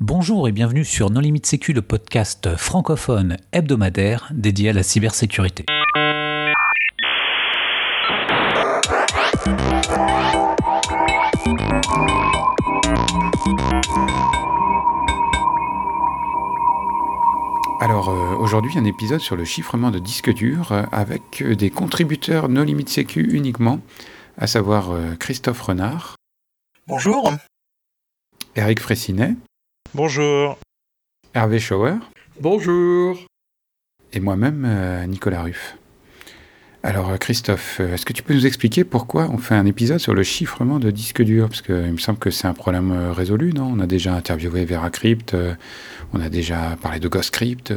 Bonjour et bienvenue sur Non Limite Sécu, le podcast francophone hebdomadaire dédié à la cybersécurité. Alors euh, aujourd'hui un épisode sur le chiffrement de disques durs euh, avec euh, des contributeurs No Limit Sécu uniquement, à savoir Christophe Renard. Bonjour. Eric Fressinet. Bonjour. Hervé Schauer. Bonjour. Et moi-même Nicolas Ruff. Alors Christophe, est-ce que tu peux nous expliquer pourquoi on fait un épisode sur le chiffrement de disques durs Parce qu'il me semble que c'est un problème résolu, non? On a déjà interviewé VeraCrypt, on a déjà parlé de GhostCrypt.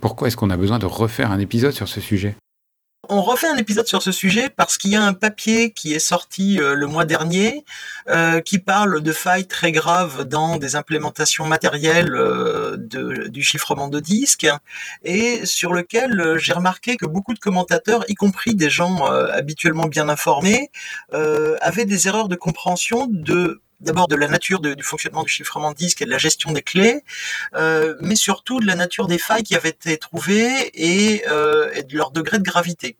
Pourquoi est-ce qu'on a besoin de refaire un épisode sur ce sujet? On refait un épisode sur ce sujet parce qu'il y a un papier qui est sorti euh, le mois dernier euh, qui parle de failles très graves dans des implémentations matérielles euh, du chiffrement de disques et sur lequel j'ai remarqué que beaucoup de commentateurs, y compris des gens habituellement bien informés, avaient des erreurs de compréhension de d'abord de la nature du fonctionnement du chiffrement de disque et de la gestion des clés, euh, mais surtout de la nature des failles qui avaient été trouvées et, euh, de leur degré de gravité.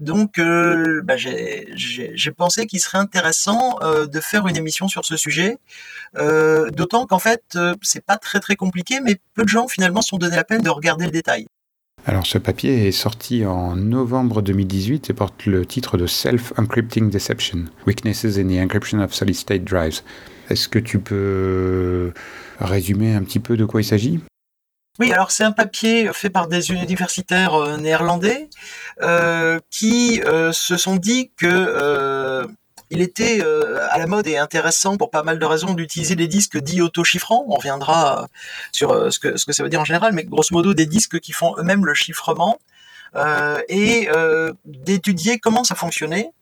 Donc, euh, bah, j'ai pensé qu'il serait intéressant de faire une émission sur ce sujet, d'autant qu'en fait, c'est pas très très compliqué, mais peu de gens finalement sont donné la peine de regarder le détail. Alors ce papier est sorti en novembre 2018 et porte le titre de Self-Encrypting Deception, Weaknesses in the Encryption of Solid State Drives. Est-ce que tu peux résumer un petit peu de quoi il s'agit? Oui, alors c'est un papier fait par des universitaires euh, néerlandais euh, qui euh, se sont dit que il était euh, à la mode et intéressant pour pas mal de raisons d'utiliser des disques dits auto-chiffrants. On reviendra euh, sur euh, ce que, ça veut dire en général, mais grosso modo des disques qui font eux-mêmes le chiffrement et d'étudier comment ça fonctionnait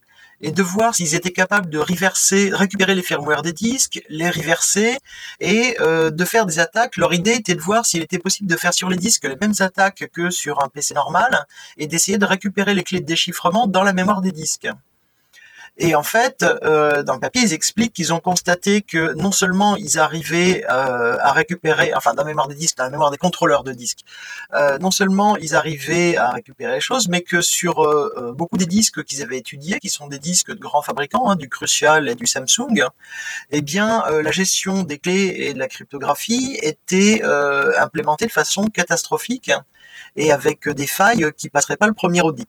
et de voir s'ils étaient capables de reverser, récupérer les firmware des disques, les reverser et de faire des attaques. Leur idée était de voir s'il était possible de faire sur les disques les mêmes attaques que sur un PC normal et d'essayer de récupérer les clés de déchiffrement dans la mémoire des disques. Et en fait, euh, dans le papier, ils expliquent qu'ils ont constaté que non seulement ils arrivaient euh, à récupérer, enfin dans la mémoire des disques, dans la mémoire des contrôleurs de disques, euh, non seulement ils arrivaient à récupérer les choses, mais que sur beaucoup des disques qu'ils avaient étudiés, qui sont des disques de grands fabricants, hein, du Crucial et du Samsung, eh bien la gestion des clés et de la cryptographie était implémentée de façon catastrophique et avec des failles qui passeraient pas le premier audit.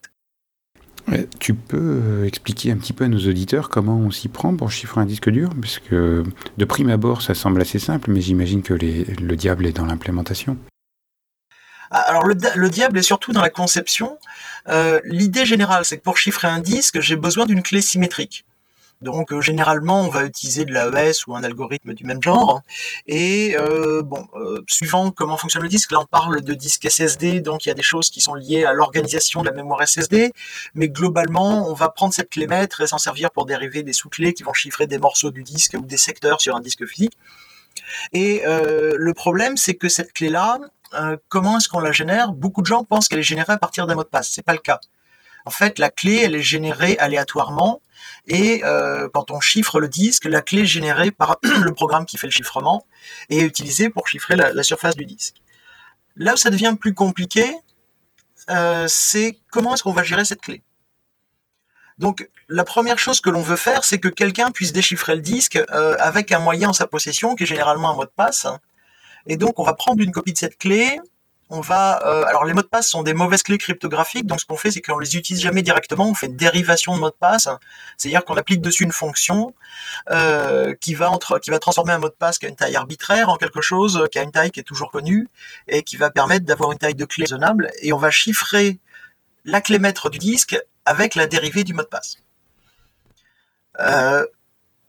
Tu peux euh, expliquer un petit peu à nos auditeurs comment on s'y prend pour chiffrer un disque dur? Parce que de prime abord, ça semble assez simple, mais j'imagine que le diable est dans l'implémentation. Ah, alors le, diable est surtout dans la conception. Euh, l'idée générale, c'est que pour chiffrer un disque, j'ai besoin d'une clé symétrique. Donc euh, généralement, on va utiliser de l'AES ou un algorithme du même genre. Et euh, bon, euh, suivant comment fonctionne le disque, là on parle de disque SSD, donc il y a des choses qui sont liées à l'organisation de la mémoire SSD. Mais globalement, on va prendre cette clé maître et s'en servir pour dériver des sous-clés qui vont chiffrer des morceaux du disque ou des secteurs sur un disque physique. Et le problème, c'est que cette clé-là, comment est-ce qu'on la génère? Beaucoup de gens pensent qu'elle est générée à partir d'un mot de passe. C'est pas le cas. En fait, la clé, elle est générée aléatoirement et euh, quand on chiffre le disque, la clé générée par le programme qui fait le chiffrement est utilisée pour chiffrer la, surface du disque. Là où ça devient plus compliqué, euh, c'est comment est-ce qu'on va gérer cette clé. Donc la première chose que l'on veut faire, c'est que quelqu'un puisse déchiffrer le disque euh, avec un moyen en sa possession, qui est généralement un mot de passe. Et donc on va prendre une copie de cette clé, on va, euh, alors les mots de passe sont des mauvaises clés cryptographiques, donc ce qu'on fait, c'est qu'on les utilise jamais directement, on fait une dérivation de mot de passe, c'est-à-dire qu'on applique dessus une fonction euh, qui va entre, qui va transformer un mot de passe qui a une taille arbitraire en quelque chose qui a une taille qui est toujours connue et qui va permettre d'avoir une taille de clé raisonnable, et on va chiffrer la clé maître du disque avec la dérivée du mot de passe. Euh,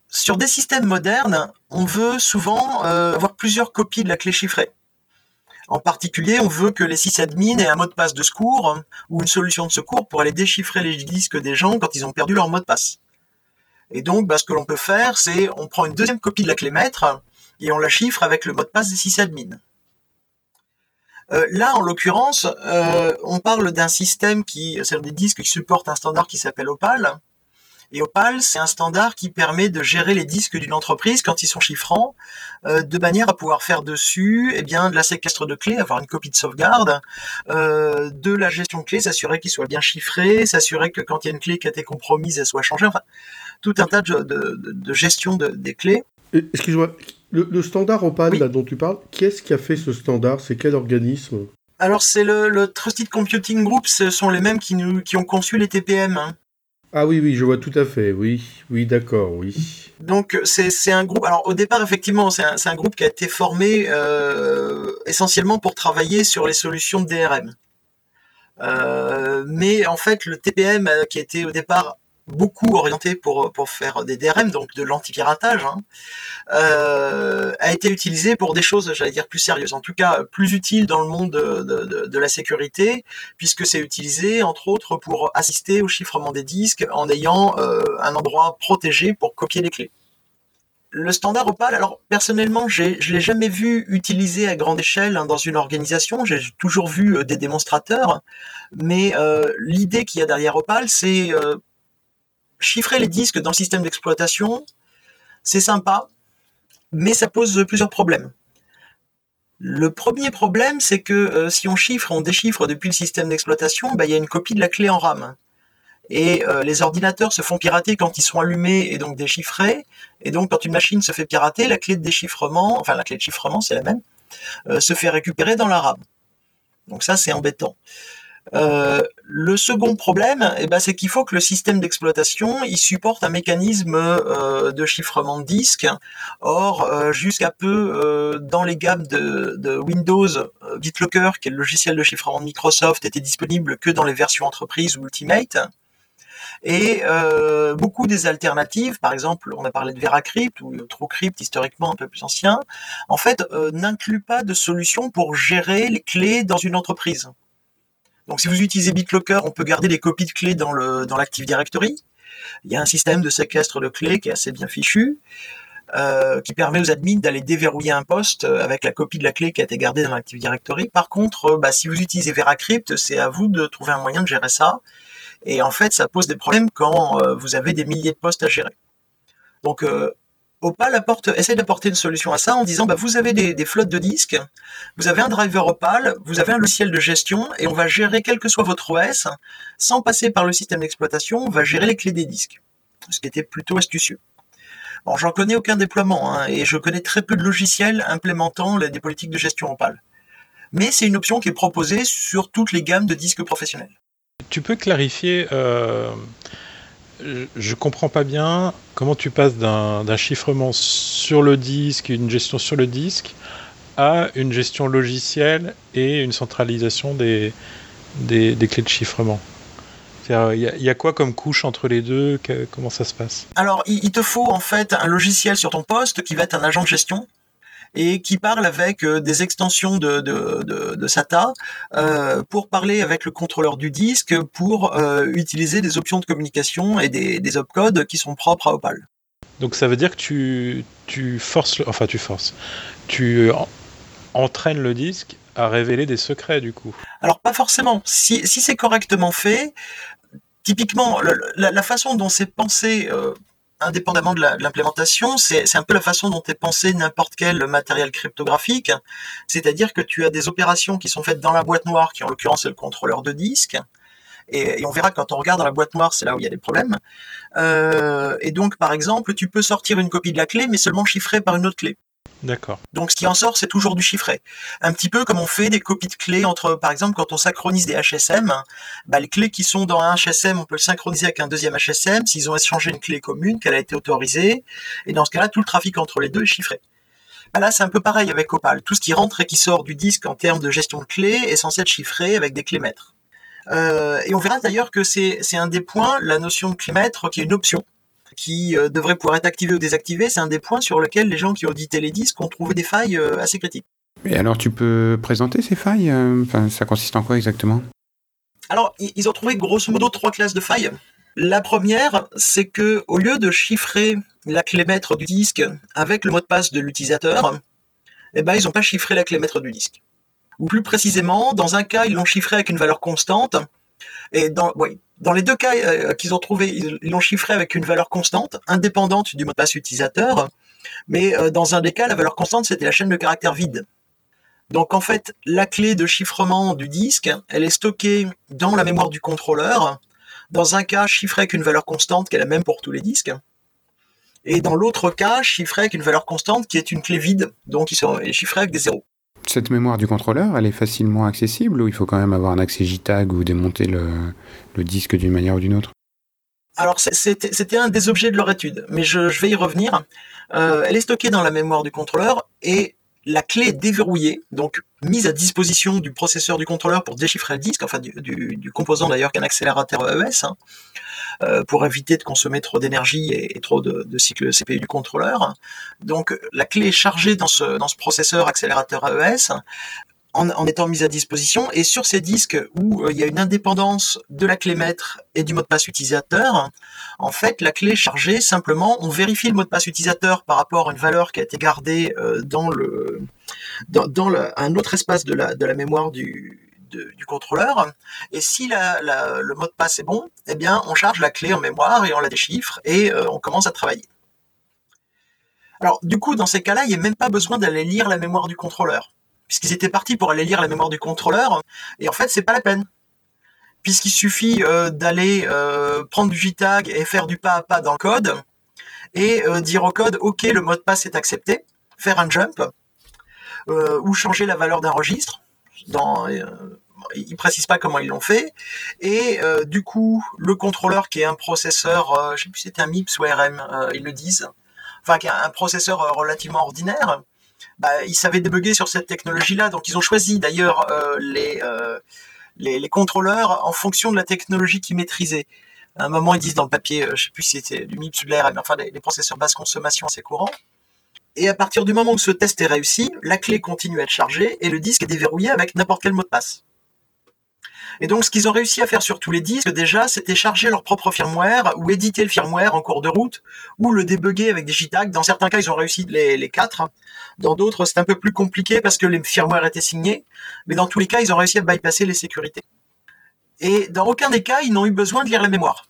sur des systèmes modernes, on veut souvent avoir plusieurs copies de la clé chiffrée. En particulier, on veut que les sysadmins aient un mot de passe de secours ou une solution de secours pour aller déchiffrer les disques des gens quand ils ont perdu leur mot de passe. Et donc, bah, ce que l'on peut faire, c'est on prend une deuxième copie de la clé maître et on la chiffre avec le mot de passe des sysadmins. Euh, là, en l'occurrence, euh, on parle d'un système qui, c'est des disques qui supportent un standard qui s'appelle Opal. Et Opal, c'est un standard qui permet de gérer les disques d'une entreprise quand ils sont chiffrants, euh, de manière à pouvoir faire dessus eh bien, de la séquestre de clés, avoir une copie de sauvegarde, euh, de la gestion de clés, s'assurer qu'ils soient bien chiffrés, s'assurer que quand il y a une clé qui a été compromise, elle soit changée, enfin, tout un tas de, de, gestion des clés. Excuse-moi, le, standard Opal là, dont tu parles, qui est-ce qui a fait ce standard? C'est quel organisme? Alors c'est le, Trusted Computing Group, ce sont les mêmes qui, nous, qui ont conçu les TPM. Hein. Ah oui, oui, je vois tout à fait, oui, oui, d'accord, oui. Donc c'est un groupe, alors au départ effectivement c'est un, groupe qui a été formé euh, essentiellement pour travailler sur les solutions de DRM. Euh, mais en fait le TPM euh, qui été au départ beaucoup orienté pour, pour faire des DRM, donc de l'anti-piratage, hein, euh, a été utilisé pour des choses, j'allais dire, plus sérieuses, en tout cas plus utiles dans le monde de, la sécurité, puisque c'est utilisé, entre autres, pour assister au chiffrement des disques en ayant euh, un endroit protégé pour copier les clés. Le standard Opal, alors personnellement, je ne l'ai jamais vu utilisé à grande échelle hein, dans une organisation. J'ai toujours vu euh, des démonstrateurs, mais l'idée qu'il y a derrière Opal, c'est chiffrer les disques dans le système d'exploitation, c'est sympa, mais ça pose plusieurs problèmes. Le premier problème, c'est que euh, si on chiffre, on déchiffre depuis le système d'exploitation, bah, il y a une copie de la clé en RAM. Et euh, les ordinateurs se font pirater quand ils sont allumés et donc déchiffrés. Et donc quand une machine se fait pirater, la clé de déchiffrement, enfin la clé de chiffrement, c'est la même, euh, se fait récupérer dans la RAM. Donc ça, c'est embêtant. Euh, le second problème, eh ben, c'est qu'il faut que le système d'exploitation il supporte un mécanisme euh, de chiffrement de disque. Or, euh, jusqu'à peu dans les gammes de, Windows, BitLocker, qui est le logiciel de chiffrement de Microsoft, était disponible que dans les versions entreprise ou Ultimate. Et beaucoup des alternatives, par exemple, on a parlé de VeraCrypt ou TrueCrypt historiquement un peu plus ancien, en fait, n'incluent pas de solution pour gérer les clés dans une entreprise. Donc si vous utilisez BitLocker, on peut garder des copies de clés dans le dans l'Active Directory. Il y a un système de séquestre de clés qui est assez bien fichu, euh, qui permet aux admins d'aller déverrouiller un poste avec la copie de la clé qui a été gardée dans l'Active Directory. Par contre, euh, bah, si vous utilisez VeraCrypt, c'est à vous de trouver un moyen de gérer ça. Et en fait, ça pose des problèmes quand euh, vous avez des milliers de postes à gérer. Donc, Opal essaie d'apporter une solution à ça en disant bah, vous avez des, flottes de disques, vous avez un driver Opal, vous avez un logiciel de gestion et on va gérer quel que soit votre OS sans passer par le système d'exploitation, on va gérer les clés des disques. Ce qui était plutôt astucieux. Bon, j'en connais aucun déploiement hein, et je connais très peu de logiciels implémentant des politiques de gestion Opal. Mais c'est une option qui est proposée sur toutes les gammes de disques professionnels. Tu peux clarifier euh, je comprends pas bien comment tu passes d'un chiffrement sur le disque, une gestion sur le disque, à une gestion logicielle et une centralisation des, des, clés de chiffrement. Il y, a quoi comme couche entre les deux? Comment ça se passe? Alors, il te faut en fait un logiciel sur ton poste qui va être un agent de gestion et qui parle avec euh, des extensions de, de, SATA euh, pour parler avec le contrôleur du disque pour euh, utiliser des options de communication et des, des opcodes qui sont propres à Opal. Donc ça veut dire que tu, tu forces, enfin tu forces, tu entraînes le disque à révéler des secrets du coup. Alors pas forcément. Si, si c'est correctement fait, typiquement la, la, façon dont c'est pensé indépendamment de l'implémentation, c'est un peu la façon dont est pensé n'importe quel matériel cryptographique. C'est-à-dire que tu as des opérations qui sont faites dans la boîte noire, qui en l'occurrence est le contrôleur de disque. Et, on verra quand on regarde dans la boîte noire, c'est là où il y a des problèmes. Euh, et donc, par exemple, tu peux sortir une copie de la clé, mais seulement chiffrée par une autre clé. Donc ce qui en sort, c'est toujours du chiffré. Un petit peu comme on fait des copies de clés entre, par exemple, quand on synchronise des HSM, bah, les clés qui sont dans un HSM, on peut le synchroniser avec un deuxième HSM s'ils ont échangé une clé commune, qu'elle a été autorisée, et dans ce cas-là, tout le trafic entre les deux est chiffré. Bah, là, c'est un peu pareil avec Opal. Tout ce qui rentre et qui sort du disque en termes de gestion de clés est censé être chiffré avec des clés maîtres. Euh, et on verra d'ailleurs que c'est un des points, la notion de clé maître, qui est une option qui euh, devrait pouvoir être activé ou désactivé, c'est un des points sur lesquels les gens qui auditaient les disques ont trouvé des failles euh, assez critiques. Et alors tu peux présenter ces failles euh, enfin, Ça consiste en quoi exactement? Alors, ils ont trouvé grosso modo trois classes de failles. La première, c'est que au lieu de chiffrer la clé maître du disque avec le mot de passe de l'utilisateur, eh ben, ils n'ont pas chiffré la clé maître du disque. Ou plus précisément, dans un cas, ils l'ont chiffré avec une valeur constante, Et dans, les deux cas euh, qu'ils ont trouvé, ils l'ont chiffré avec une valeur constante, indépendante du mot de passe utilisateur. Mais euh, dans un des cas, la valeur constante, c'était la chaîne de caractères vide. Donc en fait, la clé de chiffrement du disque, elle est stockée dans la mémoire du contrôleur, dans un cas chiffrée avec une valeur constante qui est la même pour tous les disques, et dans l'autre cas chiffrée avec une valeur constante qui est une clé vide, donc qui est chiffrée avec des zéros. Cette mémoire du contrôleur, elle est facilement accessible ou il faut quand même avoir un accès JTAG ou démonter le, disque d'une manière ou d'une autre? Alors c'était un des objets de leur étude, mais je, vais y revenir. Euh, elle est stockée dans la mémoire du contrôleur et la clé déverrouillée, donc mise à disposition du processeur du contrôleur pour déchiffrer le disque, enfin du, composant d'ailleurs qu'un accélérateur EES, hein, euh, pour éviter de consommer trop d'énergie et, trop de, cycles CPU du contrôleur. Donc la clé chargée dans ce, dans ce processeur accélérateur EES en, étant mise à disposition. Et sur ces disques où euh, il y a une indépendance de la clé maître et du mot de passe utilisateur, en fait, la clé chargée, simplement, on vérifie le mot de passe utilisateur par rapport à une valeur qui a été gardée euh, dans un autre espace de la, mémoire du, du contrôleur. Et si le mot de passe est bon, eh bien, on charge la clé en mémoire et on la déchiffre et euh, on commence à travailler. Alors, du coup, dans ces cas-là, il n'y a même pas besoin d'aller lire la mémoire du contrôleur puisqu'ils étaient partis pour aller lire la mémoire du contrôleur, et en fait, c'est pas la peine. Puisqu'il suffit euh, d'aller euh, prendre du JTAG et faire du pas à pas dans le code, et euh, dire au code, OK, le mot de passe est accepté, faire un jump, ou changer la valeur d'un registre. Dans, ils précisent pas comment ils l'ont fait. Et du coup, le contrôleur qui est un processeur, je sais plus si c'était un MIPS ou RM, ils le disent, enfin qui est un processeur relativement ordinaire, bah, ils savaient débugger sur cette technologie-là. Donc ils ont choisi d'ailleurs euh, euh, les, contrôleurs en fonction de la technologie qu'ils maîtrisaient. À un moment, ils disent dans le papier, euh, je sais plus si c'était du MIPS ou de enfin, les, les, processeurs basse consommation, c'est courant. Et à partir du moment où ce test est réussi, la clé continue à être chargée et le disque est déverrouillé avec n'importe quel mot de passe. Et donc, ce qu'ils ont réussi à faire sur tous les disques, déjà, c'était charger leur propre firmware ou éditer le firmware en cours de route ou le débugger avec des JTAG. Dans certains cas, ils ont réussi les, quatre. Dans d'autres, c'est un peu plus compliqué parce que les firmware étaient signés. Mais dans tous les cas, ils ont réussi à bypasser les sécurités. Et dans aucun des cas, ils n'ont eu besoin de lire la mémoire.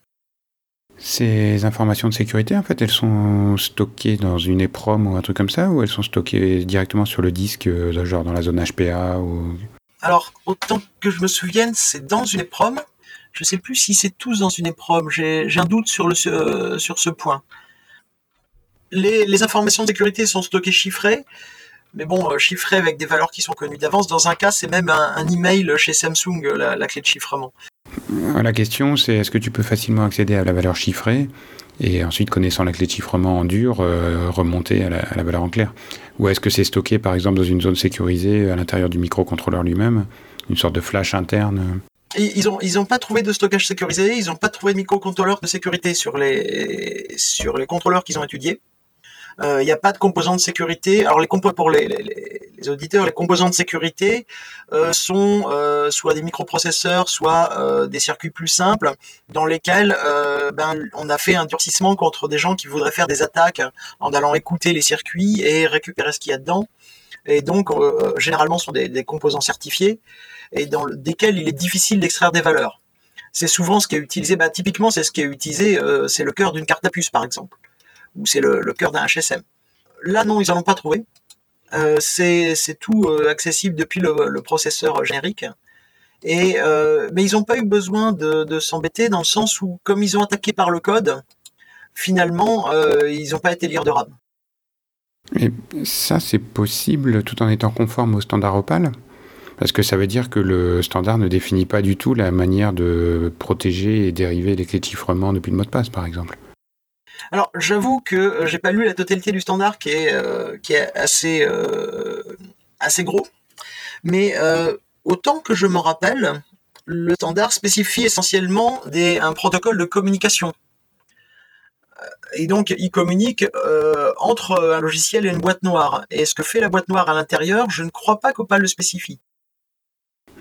Ces informations de sécurité, en fait, elles sont stockées dans une EPROM ou un truc comme ça, ou elles sont stockées directement sur le disque, euh, genre dans la zone HPA ou... Alors, autant que je me souvienne, c'est dans une EPROM. Je ne sais plus si c'est tous dans une EPROM. J'ai un doute sur, euh, ce point. Les, informations de sécurité sont stockées chiffrées, mais bon, euh, chiffrées avec des valeurs qui sont connues d'avance. Dans un cas, c'est même un, email chez Samsung, la, clé de chiffrement. La question, c'est est-ce que tu peux facilement accéder à la valeur chiffrée? Et ensuite, connaissant la clé de chiffrement en dur, euh, remonter à la, valeur en clair Ou est-ce que c'est stocké, par exemple, dans une zone sécurisée à l'intérieur du microcontrôleur lui-même, une sorte de flash interne? Ils n'ont pas trouvé de stockage sécurisé, ils n'ont pas trouvé de microcontrôleur de sécurité sur les, sur les contrôleurs qu'ils ont étudiés. Il euh, n'y a pas de composants de sécurité. Alors les pour les, les, auditeurs, les composants de sécurité euh, sont euh, soit des microprocesseurs, soit des circuits plus simples dans lesquels ben, on a fait un durcissement contre des gens qui voudraient faire des attaques en allant écouter les circuits et récupérer ce qu'il y a dedans. Et donc généralement ce sont des, des, composants certifiés et dans desquels il est difficile d'extraire des valeurs. C'est souvent ce qui est utilisé. Ben, typiquement, c'est ce qui est utilisé. c'est le cœur d'une carte à puce, par exemple ou c'est le, cœur d'un HSM. Là, non, ils n'en ont pas trouvé. Euh, c'est tout euh, accessible depuis le, processeur générique. Euh, mais ils n'ont pas eu besoin de, s'embêter dans le sens où, comme ils ont attaqué par le code, finalement, ils n'ont pas été lire de RAM. Et ça, c'est possible tout en étant conforme au standard Opal? Parce que ça veut dire que le standard ne définit pas du tout la manière de protéger et dériver les clés depuis le mot de passe, par exemple. Alors, j'avoue que euh, j'ai pas lu la totalité du standard qui est, euh, euh, assez gros. Mais autant que je me rappelle, le standard spécifie essentiellement un protocole de communication. Et donc, il communique entre un logiciel et une boîte noire. Et ce que fait la boîte noire à l'intérieur, je ne crois pas qu'Opal le spécifie.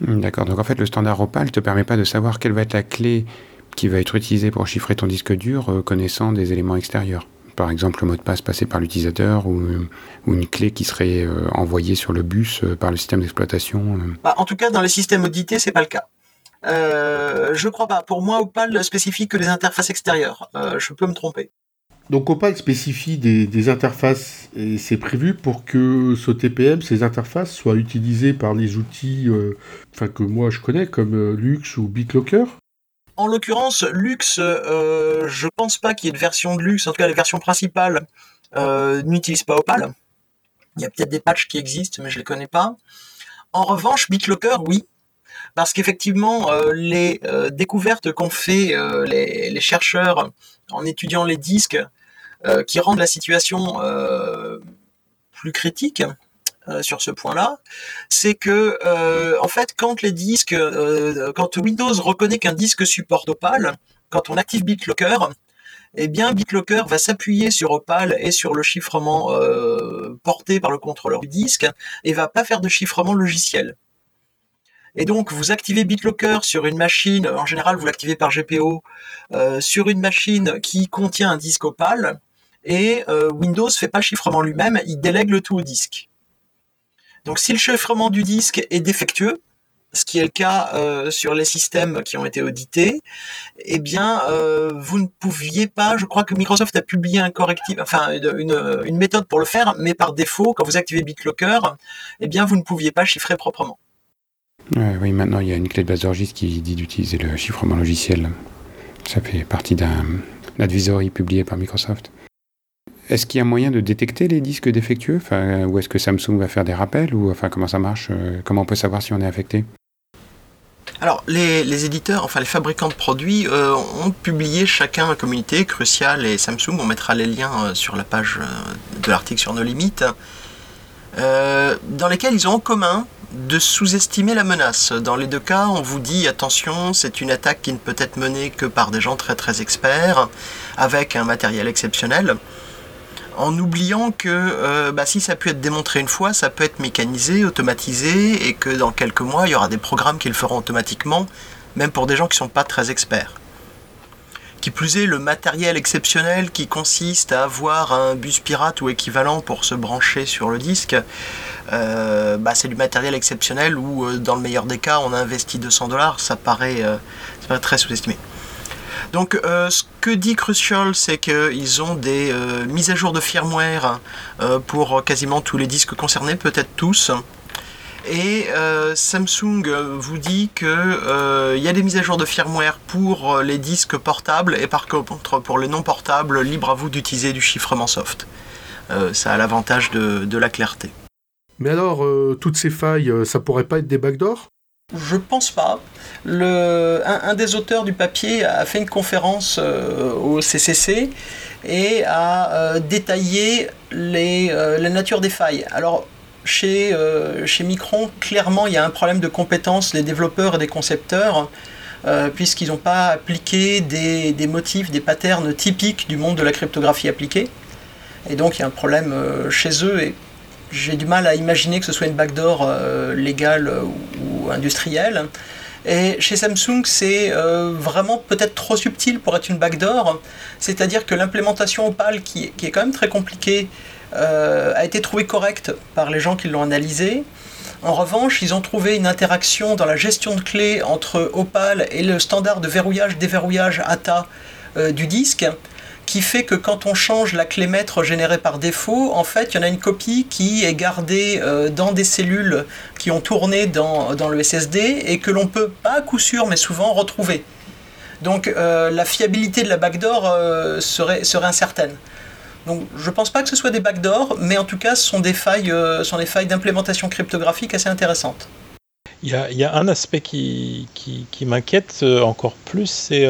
D'accord. Donc, en fait, le standard Opal ne te permet pas de savoir quelle va être la clé qui va être utilisé pour chiffrer ton disque dur euh, connaissant des éléments extérieurs. Par exemple, le mot de passe passé par l'utilisateur ou, une clé qui serait euh, envoyée sur le bus euh, par le système d'exploitation. Bah, en tout cas, dans les systèmes audités, c'est pas le cas. Euh, je crois pas. Pour moi, Opal spécifie que les interfaces extérieures. Euh, je peux me tromper. Donc Opal spécifie des, interfaces et c'est prévu pour que ce TPM, ces interfaces, soient utilisées par les outils euh, enfin, que moi je connais comme Lux ou BitLocker En l'occurrence, Lux, je pense pas qu'il y ait de version de Lux, en tout cas les versions principales n'utilisent pas Opal. Il y a peut-être des patchs qui existent, mais je les connais pas. En revanche, BitLocker, oui, parce qu'effectivement, euh, les euh, découvertes qu'ont fait euh, les, chercheurs en étudiant les disques, qui rendent la situation plus critique sur ce point-là, c'est que en fait, disques, quand Windows reconnaît qu'un disque supporte Opal, quand on active BitLocker, eh bien BitLocker va s'appuyer sur Opal et sur le chiffrement porté par le contrôleur du disque et va pas faire de chiffrement logiciel. Et donc, vous activez BitLocker sur une machine, en général, vous l'activez par GPO, euh, sur une machine qui contient un disque Opal, et euh, Windows fait pas chiffrement lui-même, il délègue le tout au disque. Donc, si le chiffrement du disque est défectueux, ce qui est le cas euh, sur les systèmes qui ont été audités, eh bien, vous ne pouviez pas. Je crois que Microsoft a publié un correctif, enfin une, méthode pour le faire, mais par défaut, quand vous activez BitLocker, eh bien, vous ne pouviez pas chiffrer proprement oui, maintenant il y a une clé de base d'orgistre qui dit d'utiliser le chiffrement logiciel. Ça fait partie d'un advisory publié par Microsoft. Est-ce qu'il y a moyen de détecter les disques défectueux? Enfin, Ou est-ce que Samsung va faire des rappels? Ou Comment ça marche euh, Comment on peut savoir si on est affecté? Alors, les, éditeurs, enfin les fabricants de produits, euh, ont publié chacun un communiqué, Crucial et Samsung. On mettra les liens euh, sur la page de l'article sur nos limites, dans lesquels ils ont en commun de sous-estimer la menace. Dans les deux cas, on vous dit attention, c'est une attaque qui ne peut être menée que par des gens très très experts, avec un matériel exceptionnel, en oubliant que euh, bah, si ça a pu être démontré une fois, ça peut être mécanisé, automatisé, et que dans quelques mois, il y aura des programmes qui le feront automatiquement, même pour des gens qui ne sont pas très experts. Qui plus est, le matériel exceptionnel qui consiste à avoir un bus pirate ou équivalent pour se brancher sur le disque, euh, bah, c'est du matériel exceptionnel où, euh, dans le meilleur des cas, on a investi 200 dollars, ça paraît, très sous-estimé. Donc, ce que dit Crucial, c'est qu'ils ont des mises à jour de firmware pour quasiment tous les disques concernés, peut-être tous. Et euh, Samsung vous dit qu'il euh, y a des mises à jour de firmware pour les disques portables et par contre pour les non portables, libre à vous d'utiliser du chiffrement soft. Euh, ça a l'avantage de, la clarté. Mais alors, toutes ces failles, ça pourrait pas être des backdoors? Je pense pas. Un, des auteurs du papier a fait une conférence au CCC et a détaillé les, la nature des failles. Alors, chez, euh, Micron, clairement, il y a un problème de compétence des développeurs et des concepteurs, euh, puisqu'ils n'ont pas appliqué des, motifs, des patterns typiques du monde de la cryptographie appliquée. Et donc, il y a un problème euh, chez eux, et j'ai du mal à imaginer que ce soit une backdoor légale ou, industrielle. Et chez Samsung, c'est vraiment peut-être trop subtil pour être une backdoor, c'est-à-dire que l'implémentation Opal, qui, est quand même très compliquée, euh, a été trouvé correct par les gens qui l'ont analysé. En revanche, ils ont trouvé une interaction dans la gestion de clés entre Opal et le standard de verrouillage-déverrouillage ATA euh, du disque, qui fait que quand on change la clé maître générée par défaut, en fait, il y en a une copie qui est gardée euh, dans des cellules qui ont tourné dans, le SSD et que l'on peut, pas à coup sûr, mais souvent retrouver. Donc la fiabilité de la backdoor serait incertaine. Donc je pense pas que ce soit des backdoors, mais en tout cas ce sont des failles, euh, d'implémentation cryptographique assez intéressantes. Il y a, un aspect qui, qui, m'inquiète euh, encore plus, c'est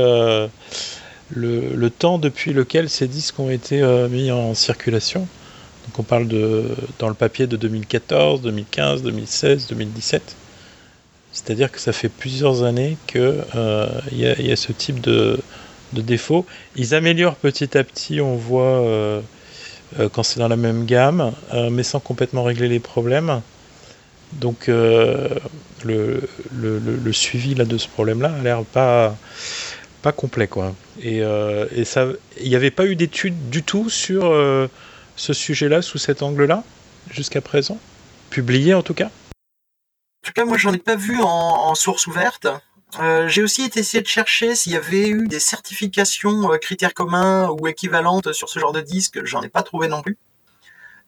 euh, le, temps depuis lequel ces disques ont été mis en circulation. Donc on parle de, dans le papier de 2014, 2015, 2016, 2017. C'est-à-dire que ça fait plusieurs années qu'il y, y, a ce type de, défauts. Ils améliorent petit à petit, on voit euh, euh, quand c'est dans la même gamme, euh, mais sans complètement régler les problèmes. Donc le, le, suivi là, de ce problème-là a l'air pas, complet. Quoi. Et, et ça, il n'y avait pas eu d'études du tout sur ce sujet-là, sous cet angle-là, jusqu'à présent? Publié en tout cas? En tout cas, moi, j'en ai pas vu en, source ouverte. Euh, j'ai aussi essayé de chercher s'il y avait eu des certifications euh, critères communs ou équivalentes sur ce genre de disque. J'en ai pas trouvé non plus.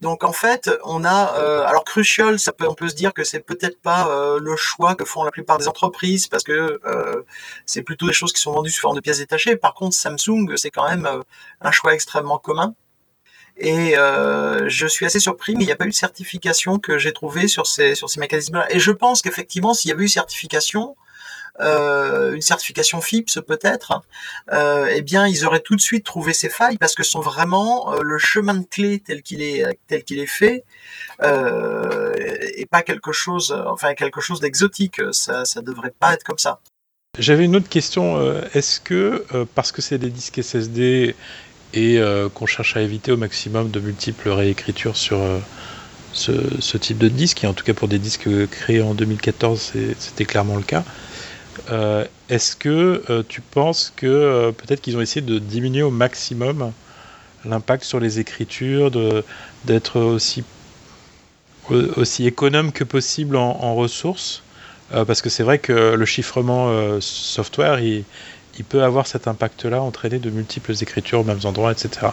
Donc en fait, on a euh, alors Crucial, ça peut on peut se dire que c'est peut-être pas euh, le choix que font la plupart des entreprises parce que euh, c'est plutôt des choses qui sont vendues sous forme de pièces détachées. Par contre, Samsung, c'est quand même un choix extrêmement commun. Et je suis assez surpris, mais il n'y a pas eu de certification que j'ai trouvé sur ces sur ces mécanismes-là. Et je pense qu'effectivement, s'il y avait eu certification, euh, une certification FIPS peut-être, euh, eh bien ils auraient tout de suite trouvé ces failles parce que sont vraiment euh, le chemin de clé tel qu'il est tel qu'il est fait et pas quelque chose enfin quelque chose d'exotique. Ça ça devrait pas être comme ça. J'avais une autre question. Est-ce que parce que c'est des disques SSD et qu'on cherche à éviter au maximum de multiples réécritures sur ce, ce, type de disque, et en tout cas pour des disques créés en 2014, c'était clairement le cas. Euh, est-ce que euh, tu penses que euh, peut-être qu'ils ont essayé de diminuer au maximum l'impact sur les écritures, d'être aussi, économe que possible en, ressources? Parce que c'est vrai que le chiffrement software, il, il, peut avoir cet impact-là, entraîner de multiples écritures aux mêmes endroits, etc.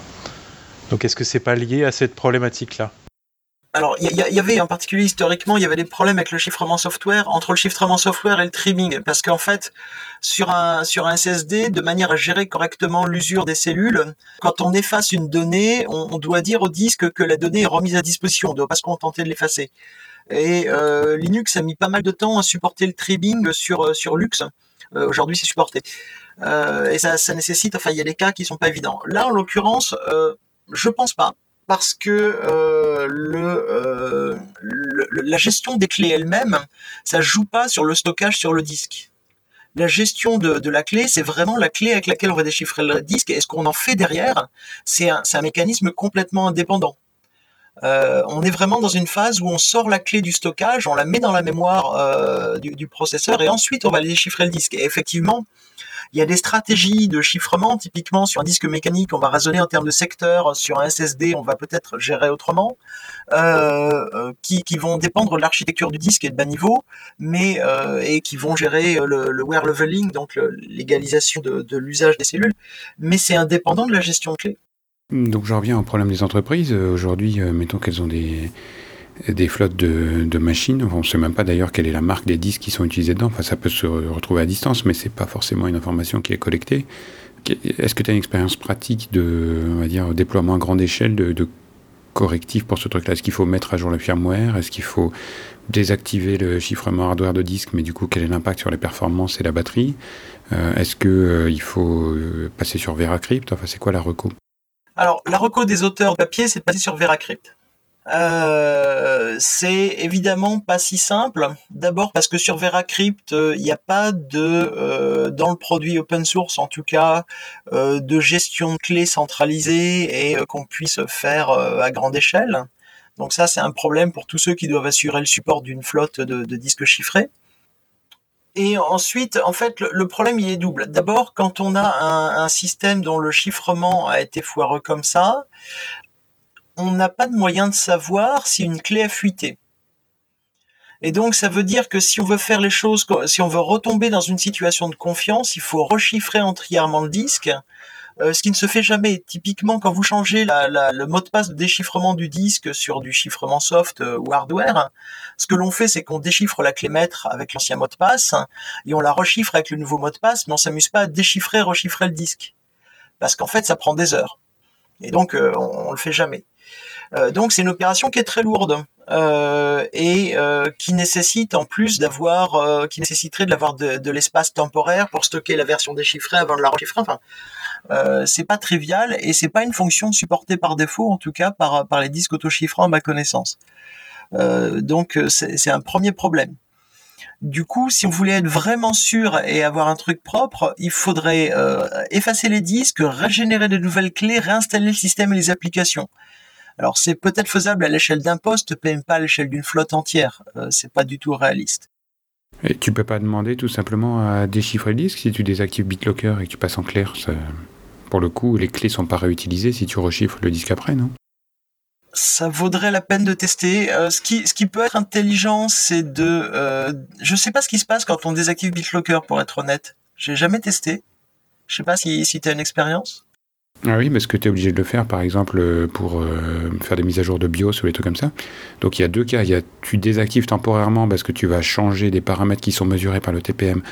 Donc est-ce que c'est pas lié à cette problématique-là? Alors, il y, avait en particulier historiquement, il y avait des problèmes avec le chiffrement software, entre le chiffrement software et le trimming, parce qu'en fait, sur un sur un SSD, de manière à gérer correctement l'usure des cellules, quand on efface une donnée, on, doit dire au disque que la donnée est remise à disposition, on ne doit pas se contenter de l'effacer. Et euh, Linux a mis pas mal de temps à supporter le trimming sur sur Lux. Euh, aujourd'hui, c'est supporté. Euh, et ça, ça nécessite, enfin, il y a des cas qui sont pas évidents. Là, en l'occurrence, euh, je pense pas parce que euh, euh, la gestion des clés elles-mêmes, ça joue pas sur le stockage sur le disque. La gestion de, la clé, c'est vraiment la clé avec laquelle on va déchiffrer le disque. Et ce qu'on en fait derrière, c'est un, mécanisme complètement indépendant. Euh, on est vraiment dans une phase où on sort la clé du stockage, on la met dans la mémoire du, du, processeur et ensuite on va déchiffrer le disque. Et effectivement, il y a des stratégies de chiffrement, typiquement sur un disque mécanique, on va raisonner en termes de secteur, sur un SSD, on va peut-être gérer autrement, euh, euh, qui, vont dépendre de l'architecture du disque et de bas niveau, mais euh, et qui vont gérer le, wear leveling, donc l'égalisation de, l'usage des cellules, mais c'est indépendant de la gestion clé. Donc je reviens au problème des entreprises. Aujourd'hui, mettons qu'elles ont des des flottes de, machines. On ne sait même pas d'ailleurs quelle est la marque des disques qui sont utilisés dedans. Enfin, ça peut se retrouver à distance, mais c'est pas forcément une information qui est collectée. Est-ce que tu as une expérience pratique de, on déploiement à grande échelle de, correctifs pour ce truc-là? Est-ce qu'il faut mettre à jour le firmware? Est-ce qu'il faut désactiver le chiffrement hardware de disque? Mais du coup, quel est l'impact sur les performances et la batterie? Euh, Est-ce qu'il euh, faut euh, passer sur VeraCrypt? Enfin, c'est quoi la reco? Alors, la reco des auteurs papier, c'est de passer sur VeraCrypt. Euh, c'est évidemment pas si simple. D'abord parce que sur VeraCrypt, euh, il n'y a pas de euh, dans le produit open source en tout cas de gestion de clés centralisée et qu'on puisse faire à grande échelle. Donc ça c'est un problème pour tous ceux qui doivent assurer le support d'une flotte de, disques chiffrés. Et ensuite, en fait, le, problème il est double. D'abord, quand on a un, un, système dont le chiffrement a été foireux comme ça, on n'a pas de moyen de savoir si une clé a fuité. Et donc, ça veut dire que si on veut faire les choses, si on veut retomber dans une situation de confiance, il faut rechiffrer entièrement le disque, euh, ce qui ne se fait jamais. Typiquement, quand vous changez le mot de passe de déchiffrement du disque sur du chiffrement soft euh, ou hardware, ce que l'on fait, c'est qu'on déchiffre la clé maître avec l'ancien mot de passe et on la rechiffre avec le nouveau mot de passe, mais on s'amuse pas à déchiffrer, rechiffrer le disque, parce qu'en fait, ça prend des heures. Et donc, euh, on, on le fait jamais. Euh, donc c'est une opération qui est très lourde euh, et euh, qui nécessite en plus d'avoir, qui nécessiterait d'avoir de, de l'espace temporaire pour stocker la version déchiffrée avant de la rechiffrer. Enfin, c'est pas trivial et c'est pas une fonction supportée par défaut en tout cas par par les disques autochiffrants à ma connaissance. Donc c'est un premier problème. Du coup, si on voulait être vraiment sûr et avoir un truc propre, il faudrait effacer les disques, régénérer de nouvelles clés, réinstaller le système et les applications. Alors c'est peut-être faisable à l'échelle d'un poste, mais pas à l'échelle d'une flotte entière. Euh, c'est pas du tout réaliste. Et tu peux pas demander tout simplement à déchiffrer le disque si tu désactives BitLocker et que tu passes en clair. Pour le coup, les clés sont pas réutilisées si tu rechiffres le disque après, non? Ça vaudrait la peine de tester. Euh, ce, qui, ce qui peut être intelligent, c'est de... Euh, je sais pas ce qui se passe quand on désactive BitLocker, pour être honnête. J'ai jamais testé. Je sais pas si, si tu as une expérience. Ah oui, parce que tu es obligé de le faire, par exemple, euh, pour euh, faire des mises à jour de BIOS ou des trucs comme ça. Donc il y a deux cas. Il y a, tu désactives temporairement parce que tu vas changer des paramètres qui sont mesurés par le TPM.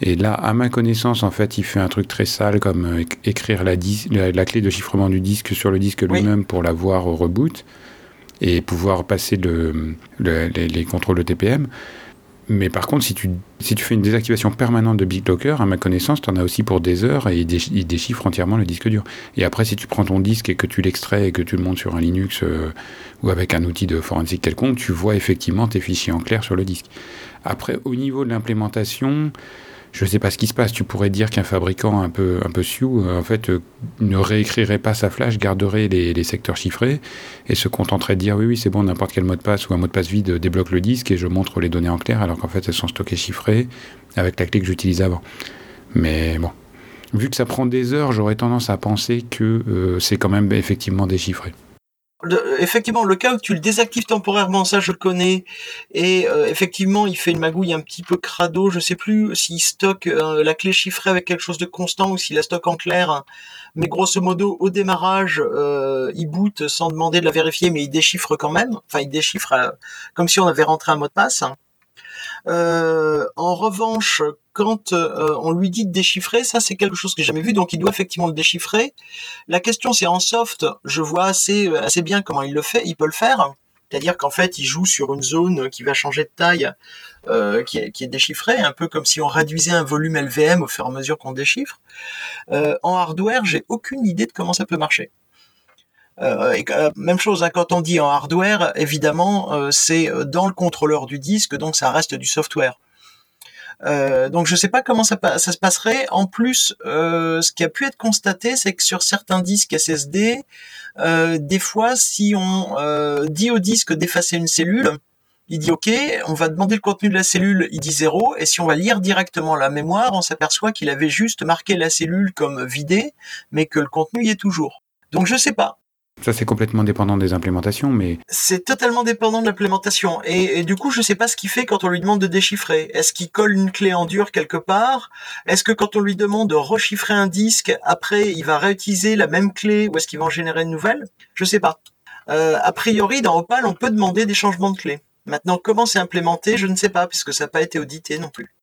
Et là, à ma connaissance, en fait, il fait un truc très sale comme euh, écrire la, la, la, clé de chiffrement du disque sur le disque lui-même pour l'avoir au reboot et pouvoir passer le, le, les, les contrôles de TPM. Mais par contre, si tu, si fais une désactivation permanente de BitLocker, à ma connaissance, tu en as aussi pour des heures et il, déchiffre entièrement le disque dur. Et après, si tu prends ton disque et que tu l'extrais et que tu le montes sur un Linux euh, ou avec un outil de forensique quelconque, tu vois effectivement tes fichiers en clair sur le disque. Après, au niveau de l'implémentation, je ne sais pas ce qui se passe. Tu pourrais dire qu'un fabricant un peu, un sioux, euh, en fait, euh, ne réécrirait pas sa flash, garderait les, les, secteurs chiffrés et se contenterait de dire oui, oui, c'est bon, n'importe quel mot de passe ou un mot de passe vide débloque le disque et je montre les données en clair alors qu'en fait, elles sont stockées chiffrées avec la clé que j'utilisais avant. Mais bon, vu que ça prend des heures, j'aurais tendance à penser que euh, c'est quand même effectivement déchiffré. Effectivement, le cas où tu le désactives temporairement, ça je le connais, et euh, effectivement, il fait une magouille un petit peu crado. Je sais plus s'il stocke euh, la clé chiffrée avec quelque chose de constant ou s'il la stocke en clair. Mais grosso modo, au démarrage, euh, il boot sans demander de la vérifier, mais il déchiffre quand même. Enfin, il déchiffre euh, comme si on avait rentré un mot de passe. En revanche, quand euh, on lui dit de déchiffrer, ça c'est quelque chose que j'ai jamais vu, donc il doit effectivement le déchiffrer. La question c'est en soft, je vois assez assez bien comment il le fait, il peut le faire. C'est-à-dire qu'en fait, il joue sur une zone qui va changer de taille, euh, qui, est, déchiffrée, un peu comme si on réduisait un volume LVM au fur et à mesure qu'on déchiffre. Euh, en hardware, j'ai aucune idée de comment ça peut marcher. Euh, euh, même chose, hein, quand on dit en hardware, évidemment, euh, c'est dans le contrôleur du disque, donc ça reste du software. Euh, donc je sais pas comment ça, se passerait. En plus, euh, ce qui a pu être constaté, c'est que sur certains disques SSD, euh, des fois, si on dit au disque d'effacer une cellule, il dit OK, on va demander le contenu de la cellule, il dit 0, et si on va lire directement la mémoire, on s'aperçoit qu'il avait juste marqué la cellule comme vidée, mais que le contenu y est toujours. Donc je sais pas. Ça, c'est complètement dépendant des implémentations, mais... C'est totalement dépendant de l'implémentation. Et, et, du coup, je sais pas ce qu'il fait quand on lui demande de déchiffrer. Est-ce qu'il colle une clé en dur quelque part? Est-ce que quand on lui demande de rechiffrer un disque, après, il va réutiliser la même clé ou est-ce qu'il va en générer une nouvelle? Je sais pas. Euh, a priori, dans Opal, on peut demander des changements de clé. Maintenant, comment c'est implémenté, je ne sais pas, puisque ça n'a pas été audité non plus.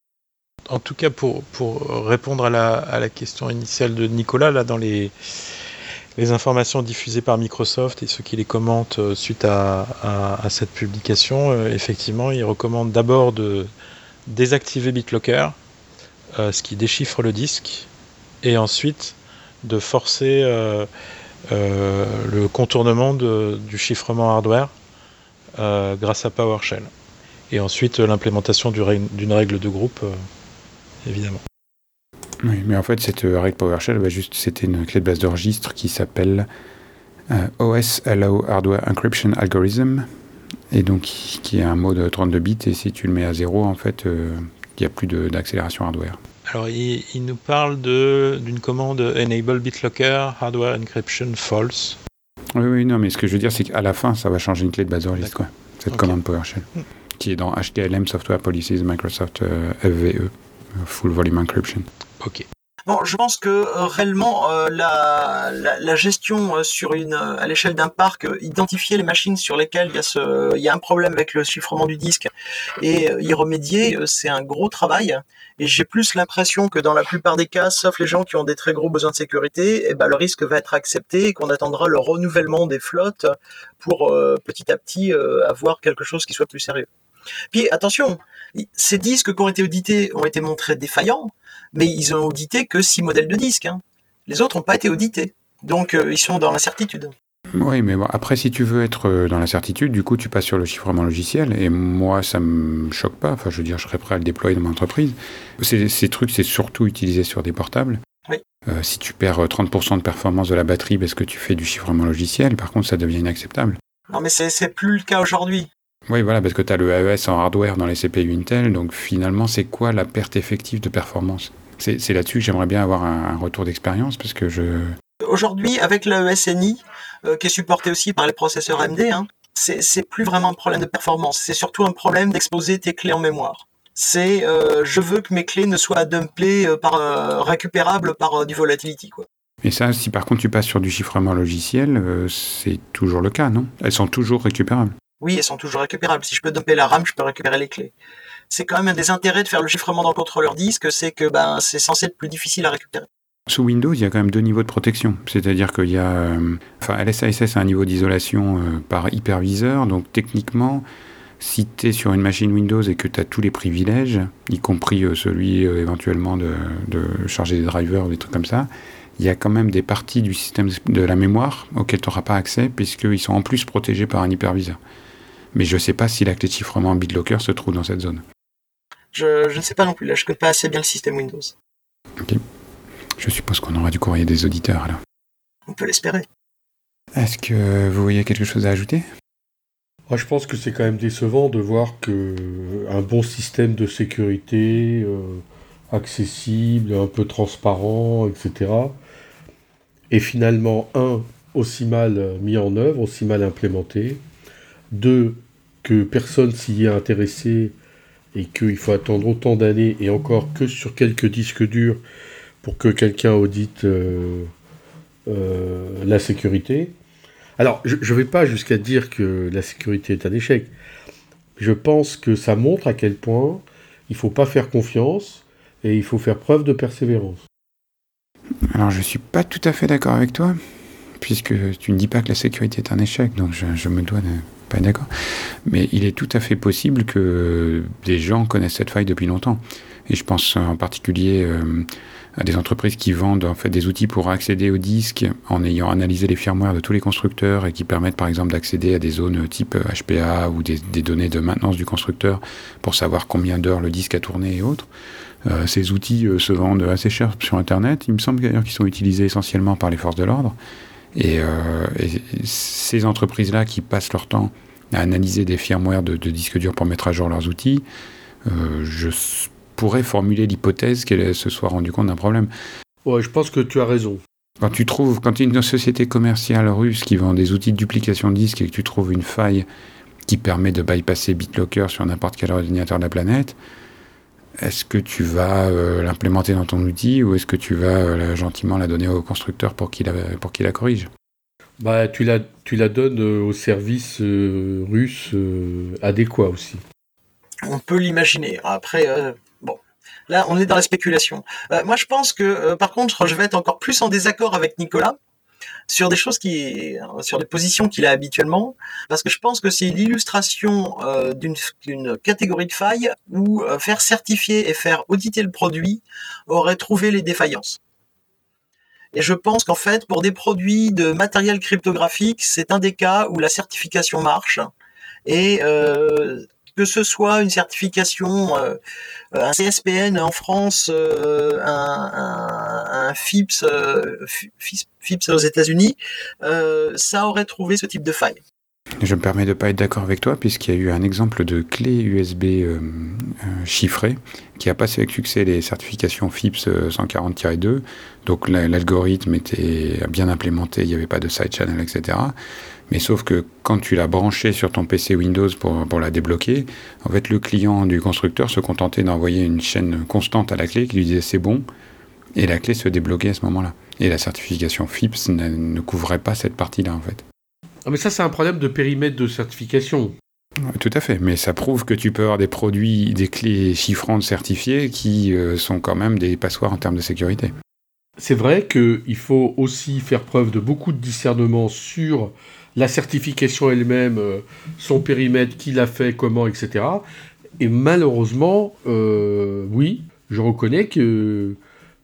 En tout cas, pour, pour répondre à la, à la question initiale de Nicolas, là, dans les les informations diffusées par Microsoft et ceux qui les commentent euh, suite à, cette publication, euh, effectivement, ils recommandent d'abord de désactiver BitLocker, euh, ce qui déchiffre le disque, et ensuite de forcer le contournement du chiffrement hardware grâce à PowerShell. Et ensuite l'implémentation d'une règle de groupe, évidemment. Oui, mais en fait, cette règle PowerShell, bah, juste, c'était une clé de base de registre qui s'appelle euh, OS Allow Hardware Encryption Algorithm, et donc qui est un mot de 32 bits, et si tu le mets à zéro, en fait, il euh, n'y a plus d'accélération hardware. Alors, il, il nous parle d'une commande Enable BitLocker Hardware Encryption False. Oui, oui, non, mais ce que je veux dire, c'est qu'à la fin, ça va changer une clé de base de registre, quoi, cette okay. commande PowerShell, mm. qui est dans HTLM Software Policies Microsoft euh, FVE, Full Volume Encryption. Bon, je pense que euh, réellement euh, la, gestion euh, sur une à l'échelle d'un parc, identifier les machines sur lesquelles il y a ce, il y a un problème avec le chiffrement du disque et y remédier, c'est un gros travail. Et j'ai plus l'impression que dans la plupart des cas, sauf les gens qui ont des très gros besoins de sécurité, eh ben, le risque va être accepté et qu'on attendra le renouvellement des flottes pour petit à petit avoir quelque chose qui soit plus sérieux. Puis attention, ces disques qui ont été audités ont été montrés défaillants, mais ils ont audité que six modèles de disques. Hein. Les autres n'ont pas été audités. Donc euh, ils sont dans l'incertitude. Oui, mais bon, après, si tu veux être euh, dans l'incertitude, du coup, tu passes sur le chiffrement logiciel. Et moi, ça me choque pas. Enfin, je veux dire, je serais prêt à le déployer dans mon entreprise. Ces, ces trucs, c'est surtout utilisé sur des portables. Oui. Euh, si tu perds 30% de performance de la batterie parce que tu fais du chiffrement logiciel, par contre, ça devient inacceptable. Non, mais c'est plus le cas aujourd'hui. Oui, voilà, parce que tu as le AES en hardware dans les CPU Intel, donc finalement, c'est quoi la perte effective de performance? C'est là-dessus que j'aimerais bien avoir un, un retour d'expérience, parce que je... Aujourd'hui, avec l'AESNI, qui est supporté aussi par les processeurs AMD. Hein. C'est plus vraiment un problème de performance, c'est surtout un problème d'exposer tes clés en mémoire. C'est je veux que mes clés ne soient dumplées par récupérables par du volatility quoi. Et ça, si par contre tu passes sur du chiffrement logiciel, c'est toujours le cas, non? Elles sont toujours récupérables. Oui, elles sont toujours récupérables. Si je peux dumper la RAM, je peux récupérer les clés. C'est quand même un des intérêts de faire le chiffrement dans le contrôleur disque, c'est que ben, c'est censé être plus difficile à récupérer. Sous Windows, il y a quand même deux niveaux de protection. C'est-à-dire qu'il y a. Euh, enfin, LSASS a un niveau d'isolation euh, par hyperviseur. Donc, techniquement, si tu es sur une machine Windows et que tu as tous les privilèges, y compris euh, celui éventuellement de, de, charger des drivers ou des trucs comme ça, il y a quand même des parties du système de la mémoire auxquelles tu n'auras pas accès, puisqu'ils sont en plus protégés par un hyperviseur mais je ne sais pas si la clé de chiffrement BitLocker se trouve dans cette zone. Je, ne sais pas non plus, là je connais pas assez bien le système Windows. Ok. Je suppose qu'on aura du courrier des auditeurs là. On peut l'espérer. Est-ce que vous voyez quelque chose à ajouter? Moi, Je pense que c'est quand même décevant de voir que un bon système de sécurité euh, accessible, un peu transparent, etc. est finalement un aussi mal mis en œuvre, aussi mal implémenté, deux, que personne s'y est intéressé et qu'il faut attendre autant d'années et encore que sur quelques disques durs pour que quelqu'un audite euh, euh, la sécurité. Alors, je ne vais pas jusqu'à dire que la sécurité est un échec. Je pense que ça montre à quel point il ne faut pas faire confiance et il faut faire preuve de persévérance. Alors, je ne suis pas tout à fait d'accord avec toi, puisque tu ne dis pas que la sécurité est un échec, donc je, je me dois de pas d'accord. Mais il est tout à fait possible que des gens connaissent cette faille depuis longtemps. Et je pense en particulier euh, à des entreprises qui vendent en fait des outils pour accéder aux disques en ayant analysé les firmwares de tous les constructeurs et qui permettent par exemple d'accéder à des zones type HPA ou des, données de maintenance du constructeur pour savoir combien d'heures le disque a tourné et autres. Euh, ces outils euh, se vendent assez cher sur Internet. Il me semble d'ailleurs qu'ils sont utilisés essentiellement par les forces de l'ordre. Et, euh, ces entreprises-là qui passent leur temps à analyser des firmware de, disques durs pour mettre à jour leurs outils, euh, je pourrais formuler l'hypothèse qu'elles se soient rendues compte d'un problème. Ouais, je pense que tu as raison. Quand tu trouves, quand une société commerciale russe qui vend des outils de duplication de disques et que tu trouves une faille qui permet de bypasser BitLocker sur n'importe quel ordinateur de la planète, est-ce que tu vas euh, l'implémenter dans ton outil ou est-ce que tu vas euh, gentiment la donner au constructeur pour qu'il la, pour qu'il la corrige? Bah, tu, la, tu la donnes euh, au service russe adéquat aussi. On peut l'imaginer. Après, bon, là, on est dans la spéculation. moi, je pense que, par contre, je vais être encore plus en désaccord avec Nicolas sur des choses qui, sur des positions qu'il a habituellement, parce que je pense que c'est l'illustration euh, d'une catégorie de failles où euh, faire certifier et faire auditer le produit aurait trouvé les défaillances. Et je pense qu'en fait, pour des produits de matériel cryptographique, c'est un des cas où la certification marche. Et euh, que ce soit une certification, euh, un CSPN en France, euh, un, FIPS, euh, FIPS aux États-Unis, ça aurait trouvé ce type de faille. Je me permets de ne pas être d'accord avec toi, puisqu'il y a eu un exemple de clé USB chiffrée qui a passé avec succès les certifications FIPS 140-2. Donc l'algorithme était bien implémenté, il n'y avait pas de side channel, etc. Mais sauf que quand tu l'as branché sur ton PC Windows pour, pour, la débloquer, en fait, le client du constructeur se contentait d'envoyer une chaîne constante à la clé qui lui disait c'est bon, et la clé se débloquait à ce moment-là. Et la certification FIPS ne, couvrait pas cette partie-là, en fait. Ah, mais ça, c'est un problème de périmètre de certification. Tout à fait, mais ça prouve que tu peux avoir des produits, des clés chiffrantes certifiées qui euh, sont quand même des passoires en termes de sécurité. C'est vrai qu'il faut aussi faire preuve de beaucoup de discernement sur la certification elle-même, euh, son périmètre, qui l'a fait, comment, etc. Et malheureusement, euh, oui, je reconnais qu'il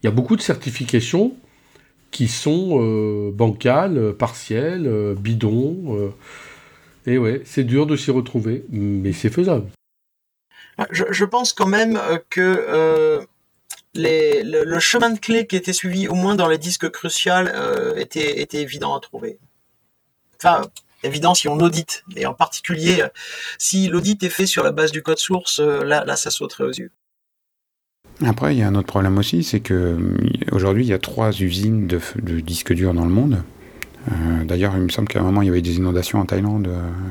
y a beaucoup de certifications qui sont euh, bancales, partielles, bidons. et ouais, c'est dur de s'y retrouver, mais c'est faisable. Je, pense quand même que le, chemin de clé qui était suivi, au moins dans les disques cruciales, était, était évident à trouver enfin, évident si on audite, et en particulier si l'audit est fait sur la base du code source, euh, là, ça sauterait aux yeux. Après, il y a un autre problème aussi, c'est que aujourd'hui, il y a trois usines de, disques durs dans le monde. D'ailleurs, il me semble qu'à un moment, il y avait des inondations en Thaïlande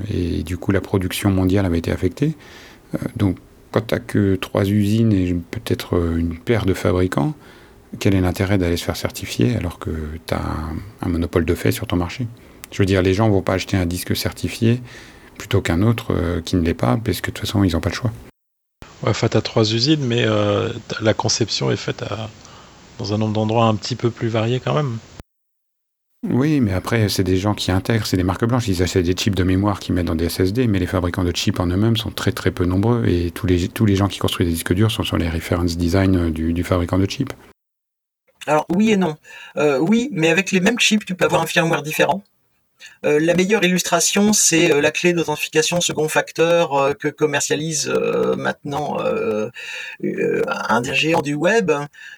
et du coup, la production mondiale avait été affectée. donc, quand tu que trois usines et peut-être une paire de fabricants, quel est l'intérêt d'aller se faire certifier alors que tu as un, monopole de fait sur ton marché? Je veux dire, les gens ne vont pas acheter un disque certifié plutôt qu'un autre euh, qui ne l'est pas, parce que de toute façon, ils n'ont pas le choix. Ouais, enfin, tu as trois usines, mais euh, la conception est faite dans un nombre d'endroits un petit peu plus variés quand même. Oui, mais après, c'est des gens qui intègrent, c'est des marques blanches. Ils achètent des chips de mémoire qu'ils mettent dans des SSD, mais les fabricants de chips en eux-mêmes sont très très peu nombreux et tous les, tous les gens qui construisent des disques durs sont sur les reference design du, du fabricant de chips. Alors oui et non. Euh, oui, mais avec les mêmes chips, tu peux avoir un firmware différent. Euh, la meilleure illustration, c'est euh, la clé d'authentification second facteur que commercialise maintenant un des géants du web,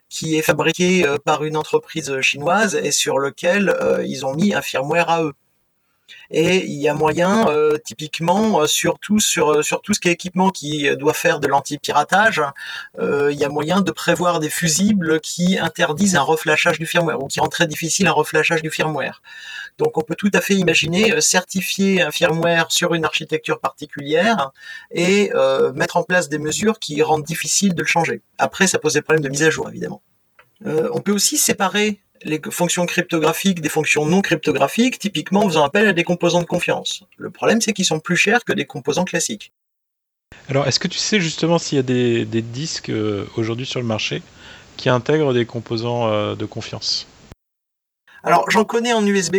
qui est fabriqué par une entreprise chinoise et sur lequel ils ont mis un firmware à eux. Et il y a moyen, euh, typiquement, euh, euh, sur tout ce qui est équipement qui doit faire de l'anti-piratage, il y a moyen de prévoir des fusibles qui interdisent un reflashage du firmware ou qui rendent très difficile un reflashage du firmware. Donc on peut tout à fait imaginer certifier un firmware sur une architecture particulière et mettre en place des mesures qui rendent difficile de le changer. Après, ça pose des problèmes de mise à jour, évidemment. on peut aussi séparer les fonctions cryptographiques des fonctions non cryptographiques, typiquement en faisant appel à des composants de confiance. Le problème, c'est qu'ils sont plus chers que des composants classiques. Alors, est-ce que tu sais justement s'il y a des, disques euh, aujourd'hui sur le marché qui intègrent des composants euh, de confiance? Alors, j'en connais en USB.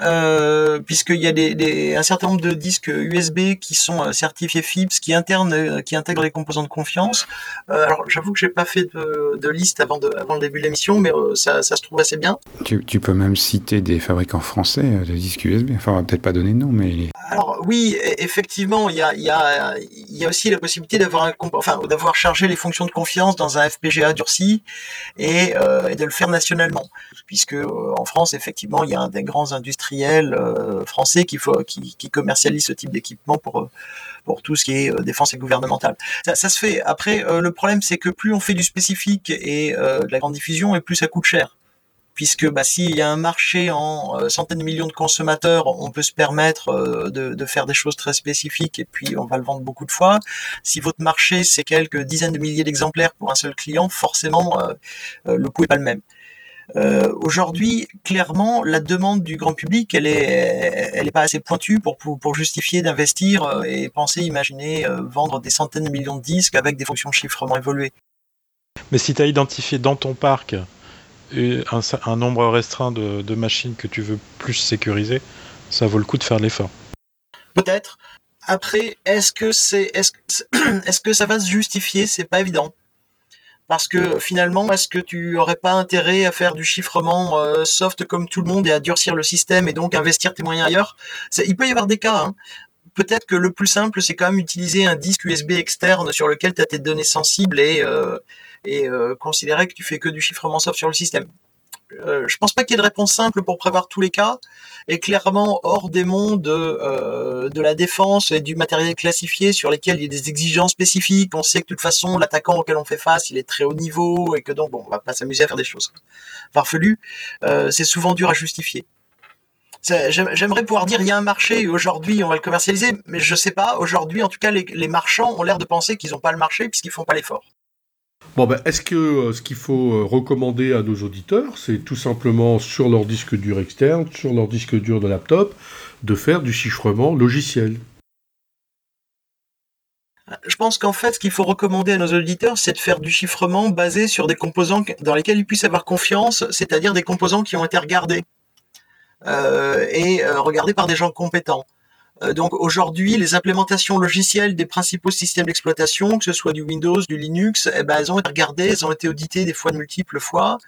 Euh, puisqu'il y a des, un certain nombre de disques USB qui sont euh, certifiés FIPS, qui, interne, euh, qui intègrent les composants de confiance. alors j'avoue que j'ai pas fait de, liste avant, de, avant le début de l'émission, mais ça, ça, se trouve assez bien. Tu, tu, peux même citer des fabricants français de disques USB. Enfin, on va peut-être pas donner de nom, mais alors oui, e, effectivement, il y a, y, a, y a, aussi la possibilité d'avoir un, enfin, d'avoir chargé les fonctions de confiance dans un FPGA durci et, et de le faire nationalement, puisque en France, effectivement, il y a un des grands industriels euh, français qui, qui, commercialisent ce type d'équipement pour euh, pour tout ce qui est euh, défense et gouvernementale. Ça, se fait. Après, le problème, c'est que plus on fait du spécifique et de la grande diffusion, et plus ça coûte cher. Puisque bah, s'il y a un marché en centaines de millions de consommateurs, on peut se permettre de, faire des choses très spécifiques et puis on va le vendre beaucoup de fois. Si votre marché, c'est quelques dizaines de milliers d'exemplaires pour un seul client, forcément, le coût n'est pas le même. Euh, aujourd'hui, clairement, la demande du grand public, elle est, elle est pas assez pointue pour, pour, justifier d'investir euh, et penser, imaginer euh, vendre des centaines de millions de disques avec des fonctions de chiffrement évoluées. Mais si tu as identifié dans ton parc un, un nombre restreint de, de, machines que tu veux plus sécuriser, ça vaut le coup de faire l'effort. Peut-être. Après, est-ce que c'est, est-ce, est-ce que ça va se justifier? C'est pas évident parce que finalement, est-ce que tu aurais pas intérêt à faire du chiffrement euh, soft comme tout le monde et à durcir le système et donc investir tes moyens ailleurs? Il peut y avoir des cas. Hein. Peut-être que le plus simple, c'est quand même utiliser un disque USB externe sur lequel tu as tes données sensibles et, euh, euh, considérer que tu fais que du chiffrement soft sur le système. Euh, je pense pas qu'il y ait de réponse simple pour prévoir tous les cas. Et clairement, hors des mondes euh, de la défense et du matériel classifié sur lesquels il y a des exigences spécifiques, on sait que de toute façon, l'attaquant auquel on fait face, il est très haut niveau et que donc, bon, on va pas s'amuser à faire des choses farfelues. Euh, c'est souvent dur à justifier. J'aimerais pouvoir dire il y a un marché aujourd'hui on va le commercialiser, mais je sais pas. Aujourd'hui, en tout cas, les, les marchands ont l'air de penser qu'ils n'ont pas le marché puisqu'ils font pas l'effort. Bon, ben, est-ce que euh, ce qu'il faut euh, recommander à nos auditeurs, c'est tout simplement sur leur disque dur externe, sur leur disque dur de laptop, de faire du chiffrement logiciel je pense qu'en fait, ce qu'il faut recommander à nos auditeurs, c'est de faire du chiffrement basé sur des composants dans lesquels ils puissent avoir confiance, c'est-à-dire des composants qui ont été regardés euh, et regardés par des gens compétents. Euh, donc aujourd'hui, les implémentations logicielles des principaux systèmes d'exploitation, que ce soit du Windows, du Linux, eh ben, elles ont été regardées, elles ont été auditées des fois de multiples fois.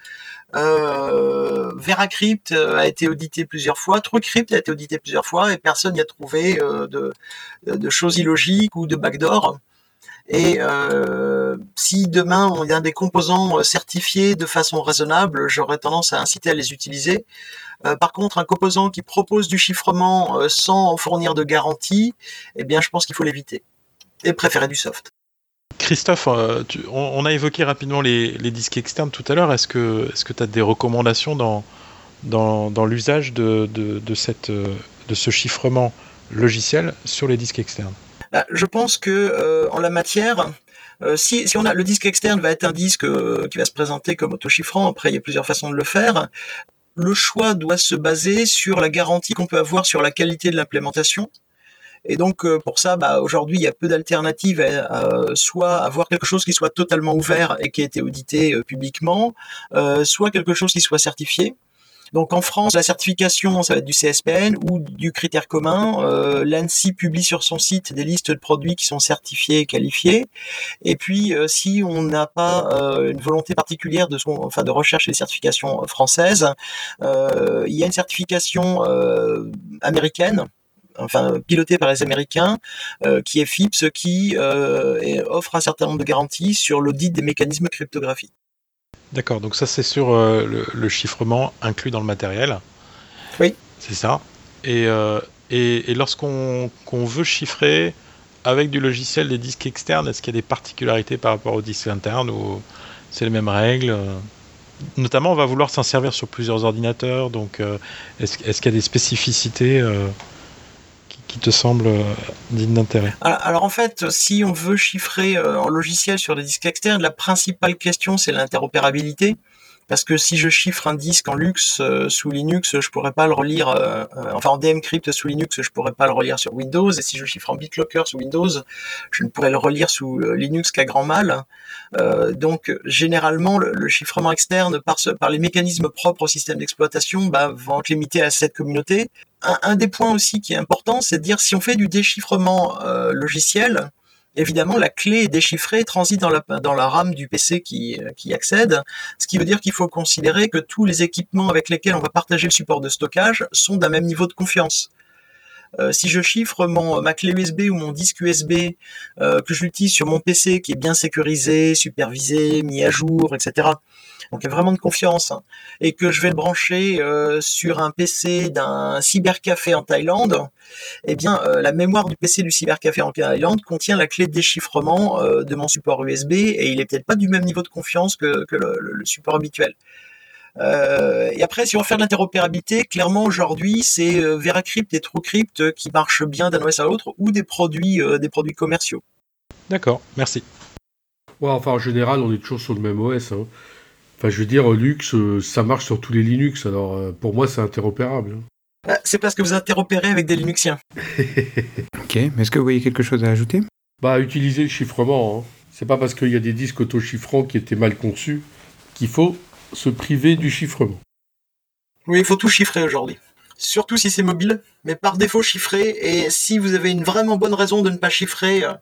Euh, VeraCrypt euh, a été audité plusieurs fois, TrueCrypt a été audité plusieurs fois et personne n'y a trouvé de, de, choses illogiques ou de backdoor. Et euh, si demain on a des composants certifiés de façon raisonnable, j'aurais tendance à inciter à les utiliser. Euh, par contre, un composant qui propose du chiffrement euh, sans fournir de garantie, eh bien, je pense qu'il faut l'éviter et préférer du soft. Christophe, euh, on, a évoqué rapidement les, disques externes tout à l'heure. Est-ce que tu as des recommandations dans, dans, l'usage de, de, de, ce chiffrement logiciel sur les disques externes? Je pense que euh, en la matière, euh, si, on a le disque externe va être un disque euh, qui va se présenter comme autochiffrant, après il y a plusieurs façons de le faire. Le choix doit se baser sur la garantie qu'on peut avoir sur la qualité de l'implémentation. Et donc pour ça, bah, aujourd'hui, il y a peu d'alternatives, à, soit avoir quelque chose qui soit totalement ouvert et qui ait été audité publiquement, soit quelque chose qui soit certifié. Donc en France, la certification, ça va être du CSPN ou du critère commun. Euh, L'ANSI publie sur son site des listes de produits qui sont certifiés et qualifiés. Et puis, euh, si on n'a pas euh, une volonté particulière de, son, enfin, de recherche des certifications françaises, il y a une certification américaine enfin pilotée par les Américains, qui est FIPS, qui offre un certain nombre de garanties sur l'audit des mécanismes cryptographiques. D'accord, donc ça c'est sur euh, le, chiffrement inclus dans le matériel. Oui. C'est ça. Et, euh, et, lorsqu'on veut chiffrer avec du logiciel des disques externes, est-ce qu'il y a des particularités par rapport aux disques internes ou c'est les mêmes règles Notamment, on va vouloir s'en servir sur plusieurs ordinateurs, donc euh, est-ce qu'il y a des spécificités te semble euh, digne d'intérêt. Alors en fait, si on veut chiffrer euh, en logiciel sur des disques externes, la principale question c'est l'interopérabilité. Parce que si je chiffre un disque en Lux euh, sous Linux, je pourrais pas le relire, enfin en DMCrypt sous Linux, je pourrais pas le relire sur Windows, et si je chiffre en BitLocker sous Windows, je ne pourrais le relire sous Linux qu'à grand mal. donc généralement, le, chiffrement externe par, par les mécanismes propres au système d'exploitation bah, vont être limités à cette communauté, un, des points aussi qui est important, c'est de dire si on fait du déchiffrement euh, logiciel, évidemment la clé déchiffrée transite dans la, RAM du PC qui, qui accède, ce qui veut dire qu'il faut considérer que tous les équipements avec lesquels on va partager le support de stockage sont d'un même niveau de confiance. Euh, si je chiffre ma clé USB ou mon disque USB euh, que j'utilise sur mon PC qui est bien sécurisé, supervisé, mis à jour, etc. Donc il y a vraiment de confiance hein, et que je vais le brancher euh, sur un PC d'un cybercafé en Thaïlande, eh bien la mémoire du PC du cybercafé en Thaïlande contient la clé de déchiffrement de mon support USB et il est peut-être pas du même niveau de confiance que, le support habituel. Euh, et après, si on veut faire de l'interopérabilité, clairement aujourd'hui, c'est euh, VeraCrypt et TrueCrypt qui marchent bien d'un OS à l'autre ou des produits, euh, des produits commerciaux. D'accord, merci. Ouais, enfin, en général, on est toujours sur le même OS. Hein. Enfin, je veux dire, Lux, ça marche sur tous les Linux. Alors, pour moi, c'est interopérable. Hein. Bah, c'est parce que vous interopérez avec des Linuxiens. ok, mais est-ce que vous voyez quelque chose à ajouter? Bah, utiliser le chiffrement. Hein. C'est pas parce qu'il y a des disques auto-chiffrants qui étaient mal conçus qu'il faut se priver du chiffrement. Oui, il faut tout chiffrer aujourd'hui. Surtout si c'est mobile, mais par défaut chiffré. Et si vous avez une vraiment bonne raison de ne pas chiffrer, euh, euh,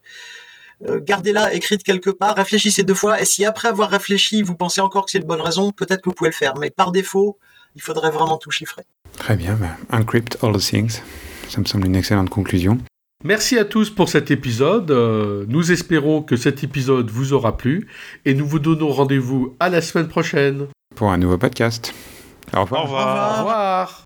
gardez-la écrite quelque part, réfléchissez deux fois. Et si après avoir réfléchi, vous pensez encore que c'est une bonne raison, peut-être que vous pouvez le faire. Mais par défaut, il faudrait vraiment tout chiffrer. Très bien, ben, encrypt all the things. Ça me semble une excellente conclusion. Merci à tous pour cet épisode. Euh, nous espérons que cet épisode vous aura plu et nous vous donnons rendez-vous à la semaine prochaine pour un nouveau podcast. Au revoir. Au revoir. Au revoir.